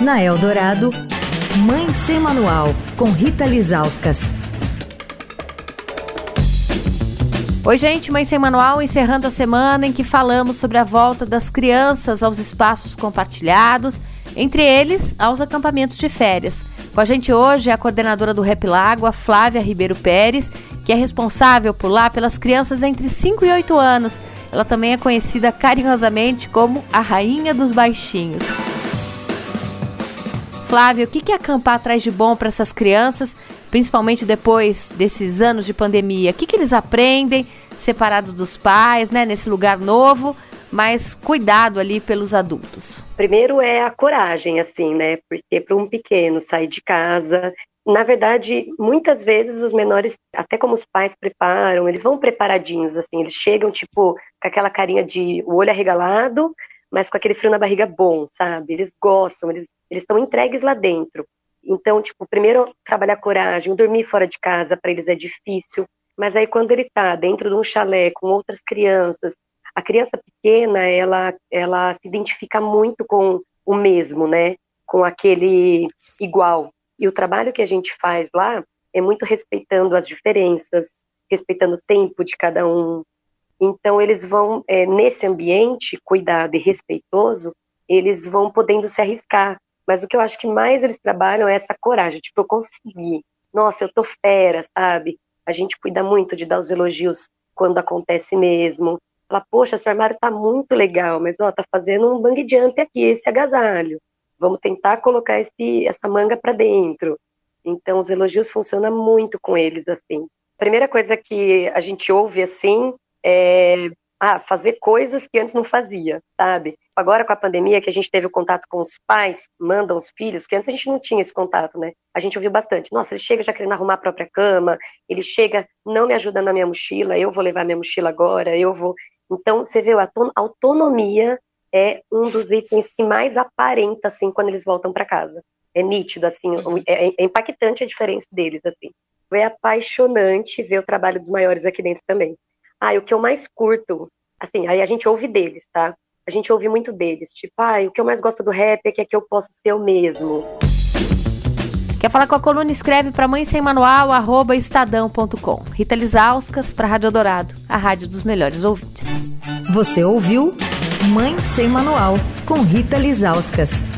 Na Eldorado, Mãe Sem Manual, com Rita Lizauskas. Oi, gente, Mãe Sem Manual, encerrando a semana em que falamos sobre a volta das crianças aos espaços compartilhados, entre eles aos acampamentos de férias. Com a gente hoje é a coordenadora do Rep a Flávia Ribeiro Pérez, que é responsável por lá pelas crianças entre 5 e 8 anos. Ela também é conhecida carinhosamente como a Rainha dos Baixinhos. Flávia, o que é acampar atrás de bom para essas crianças, principalmente depois desses anos de pandemia? O que, que eles aprendem separados dos pais, né, nesse lugar novo? mais cuidado ali pelos adultos? Primeiro é a coragem, assim, né? Porque para um pequeno sair de casa, na verdade, muitas vezes os menores, até como os pais preparam, eles vão preparadinhos, assim, eles chegam, tipo, com aquela carinha de o olho arregalado, mas com aquele frio na barriga bom, sabe? Eles gostam, eles estão entregues lá dentro. Então, tipo, primeiro trabalhar coragem, dormir fora de casa para eles é difícil, mas aí quando ele tá dentro de um chalé com outras crianças, a criança pequena, ela, ela se identifica muito com o mesmo, né? Com aquele igual. E o trabalho que a gente faz lá é muito respeitando as diferenças, respeitando o tempo de cada um. Então, eles vão, é, nesse ambiente cuidado e respeitoso, eles vão podendo se arriscar. Mas o que eu acho que mais eles trabalham é essa coragem, tipo, eu consegui. Nossa, eu tô fera, sabe? A gente cuida muito de dar os elogios quando acontece mesmo, Fala, poxa, seu armário tá muito legal, mas ó, tá fazendo um bang jump aqui, esse agasalho. Vamos tentar colocar esse, essa manga para dentro. Então, os elogios funcionam muito com eles, assim. A primeira coisa que a gente ouve, assim, é ah, fazer coisas que antes não fazia, sabe? Agora com a pandemia que a gente teve o contato com os pais, mandam os filhos, que antes a gente não tinha esse contato, né? A gente ouviu bastante. Nossa, ele chega já querendo arrumar a própria cama, ele chega, não me ajuda na minha mochila, eu vou levar minha mochila agora, eu vou. Então, você vê, a autonomia é um dos itens que mais aparenta, assim, quando eles voltam para casa. É nítido, assim, uhum. é, é, impactante a diferença deles, assim. É apaixonante ver o trabalho dos maiores aqui dentro também. Ah, o que eu mais curto, assim, aí a gente ouve deles, tá? A gente ouve muito deles, tipo, ah, o que eu mais gosto do rap é que é que eu posso ser eu mesmo. Quer falar com a coluna? Escreve para mãe sem manual, arroba estadão.com. Rita Lisauskas para Rádio Dourado, a rádio dos melhores ouvintes. Você ouviu Mãe Sem Manual, com Rita Lisauskas.